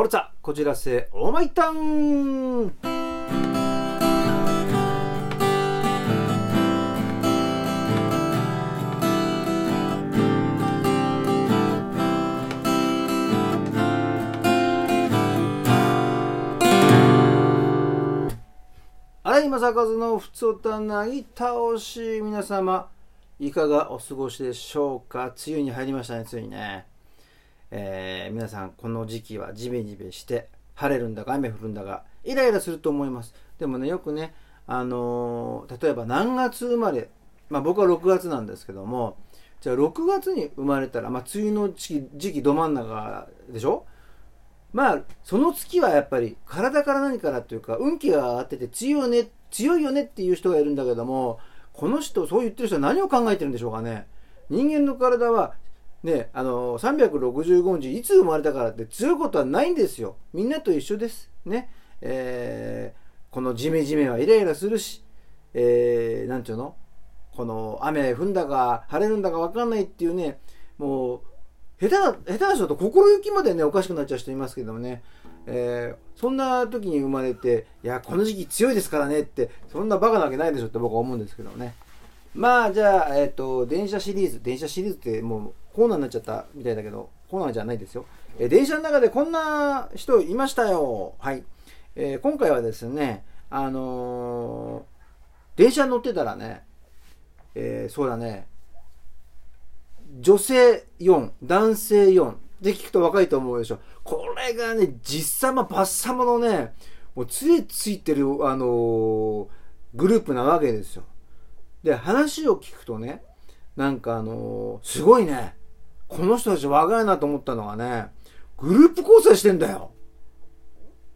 フォルツァこちらせオーマイタウン。荒井正和のふつおたなぎ倒し。皆様いかがお過ごしでしょうか？梅雨に入りましたねついにね。えー皆さんこの時期はジメジメして晴れるんだか雨降るんだかイライラすると思います。でもねよくねあのー例えば何月生まれまあ僕は6月なんですけどもじゃあ6月に生まれたら、まあ、梅雨の時期時期ど真ん中でしょ？まあその月はやっぱり体から何からというか運気が上がってて強いよね強いよねっていう人がいるんだけどもこの人そう言ってる人は何を考えてるんでしょうかね？人間の体はねあの365日いつ生まれたからって強いことはないんですよ。みんなと一緒です。ね。えーこのジメジメはイライラするしえー、なんていうの？この雨降んだか晴れるんだか分かんないっていうねもう下手な下手な人と心行きまでねおかしくなっちゃう人いますけどもね、えーそんな時に生まれていやこの時期強いですからねってそんなバカなわけないでしょって僕は思うんですけどね。まあじゃあ、えっと電車シリーズ。電車シリーズってもうコーナーになっちゃったみたいだけどコーナーじゃないですよ、えー電車の中でこんな人いましたよ。はい、えー今回はですねあのー電車に乗ってたらね、えーそうだね。女性4男性4で聞くと若いと思うでしょ。これがね実様バッサマのねもう杖ついてるあのグループなわけですよ。で話を聞くとねなんかあのすごいね。この人たち若いなと思ったのがねグループ交際してんだよ。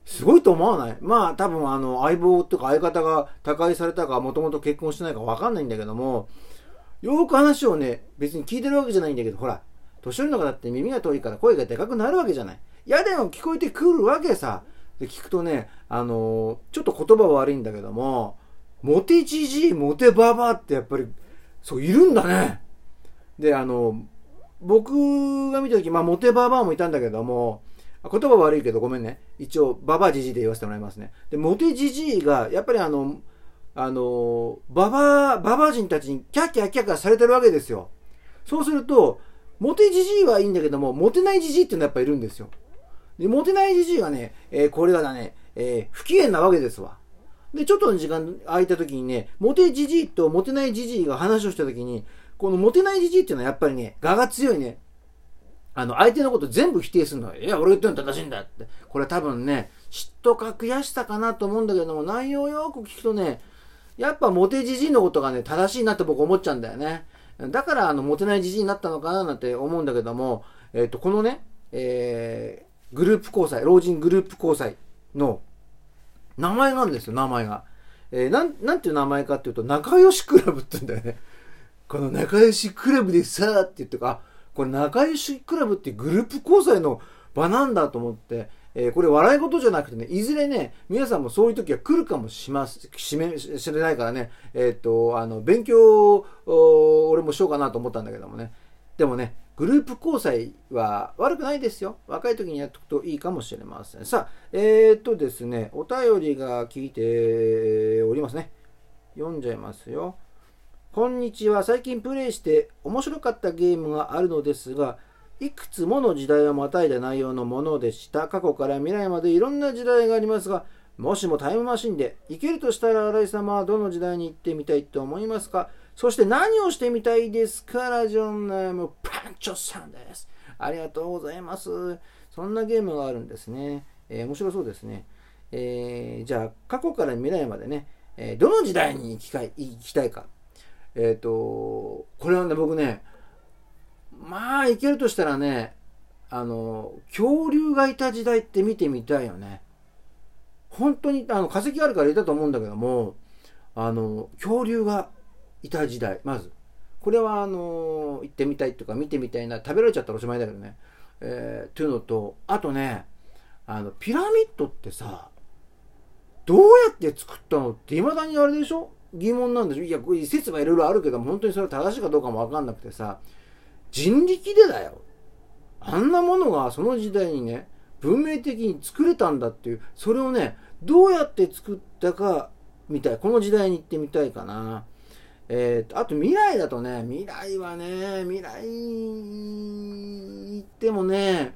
すごいと思わない？まあ多分あの相棒とか相方が他界されたかもともと結婚してないか分かんないんだけどもよく話をね別に聞いてるわけじゃないんだけどほら年寄りの方って耳が遠いから声がでかくなるわけじゃない。いやでも聞こえてくるわけさ。で聞くとねあのーちょっと言葉悪いんだけどもモテじじいモテババってやっぱりそういるんだね。であの僕が見た時まあモテババアもいたんだけども言葉悪いけどごめんね。一応ババアじじいで言わせてもらいますね。でモテじじいがやっぱりあのあのババアババア人たちにキャッキャッキャッキャされてるわけですよそうするとモテじじいはいいんだけどもモテないじじいっていうのはやっぱいるんですよでモテないじじいはね、えーこれがだね、えー不機嫌なわけですわでちょっとの時間空いた時にねモテじじいとモテないじじいが話をした時にこのモテないじじいっていうのはやっぱりね我が強いねあの相手のこと全部否定するのいや俺言ってるの正しいんだって。これ多分ね嫉妬か悔しさかなと思うんだけども内容をよく聞くとねやっぱモテじじいのことがね正しいなって僕思っちゃうんだよね。だからあのモテないじじいになったのかななんて思うんだけども、えっとこのね、えーグループ交際老人グループ交際の名前があるんですよ名前が、えーなんなんていう名前かっていうと仲良しクラブって言うんだよね。この仲良しクラブでさって言ってかこれ仲良しクラブってグループ交際の場なんだと思って、えーこれ笑い事じゃなくてねいずれね皆さんもそういう時は来るかもしますしめしれないからねえっ、とあの勉強を俺もしようかなと思ったんだけどもね。でもねグループ交際は悪くないですよ。若い時にやっておくといいかもしれません。さあえっ、とですねお便りが聞いておりますね。読んじゃいますよ。こんにちは。最近プレイして面白かったゲームがあるのですが、いくつもの時代をまたいだ内容のものでした。過去から未来までいろんな時代がありますが、もしもタイムマシンで行けるとしたら新井様はどの時代に行ってみたいと思いますか？そして何をしてみたいですか？ラジオネームパンチョさんです。ありがとうございます。そんなゲームがあるんですね。えー面白そうですね。えーじゃあ過去から未来までね、えーどの時代に行きたい行きたいか。えっ、と、これはね、僕ね、まあ、いけるとしたらね、あの、恐竜がいた時代って見てみたいよね。本当に、あの、化石あるからいたと思うんだけども、あの、恐竜がいた時代、まず。これは、あの、行ってみたいとか見てみたいな、食べられちゃったらおしまいだけどね。えー、というのと、あとね、あの、ピラミッドってさ、どうやって作ったのって未だにあれでしょ？疑問なんでしょ？いや、これ説はいろいろあるけども、本当にそれは正しいかどうかもわかんなくてさ、人力でだよ。あんなものがその時代にね、文明的に作れたんだっていうそれをねどうやって作ったかみたいこの時代に行ってみたいかな。えーと、あと未来だとね未来はね未来行ってもね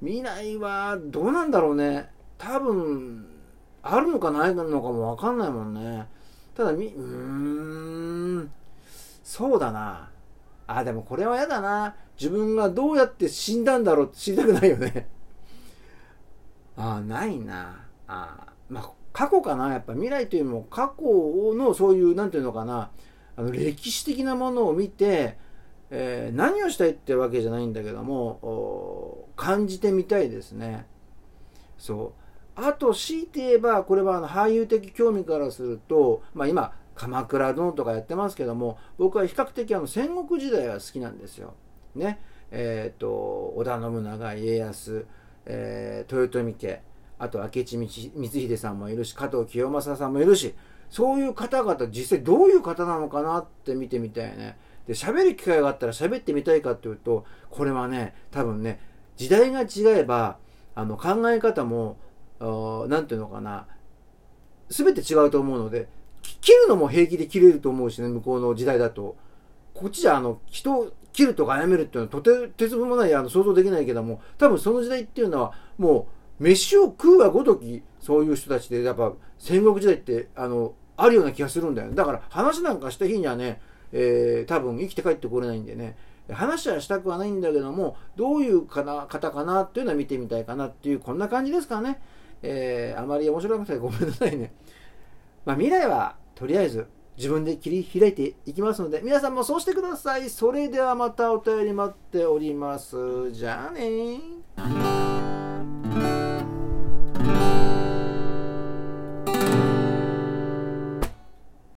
未来はどうなんだろうね多分あるのかないのかも分かんないもんねただみうーん。そうだな。あでもこれは嫌だな。自分がどうやって死んだんだろうって知りたくないよね。あないな。あまあ過去かな。やっぱ未来というよりも過去のそういう何て言うのかな。あの歴史的なものを見て、えー、何をしたいってわけじゃないんだけども感じてみたいですね。そう。あと強いて言えばこれはあの俳優的興味からすると、まあ、今鎌倉殿とかやってますけども僕は比較的あの戦国時代が好きなんですよ。ねえーと、織田信長家康、えー、豊臣家あと明智光秀さんもいるし加藤清正さんもいるしそういう方々実際どういう方なのかなって見てみたいね。で喋る機会があったら喋ってみたいかっていうとこれはね多分ね時代が違えばあの考え方も何ていうのかな。全て違うと思うので切るのも平気で切れると思うしね向こうの時代だと。こっちじゃあの人を切るとか殺めるっていうのはとて鉄分もないあの想像できないけども多分その時代っていうのはもう飯を食うがごときそういう人たちでやっぱ戦国時代ってあのあるような気がするんだよだから話なんかした日にはね、えー、多分生きて帰ってこれないんでね。話はしたくはないんだけどもどういうかな方かなっていうのは見てみたいかなっていうこんな感じですかね、えー、あまり面白くてごめんなさいね。まあ未来はとりあえず自分で切り開いていきますので皆さんもそうしてください。それではまたお便り待っております。じゃあね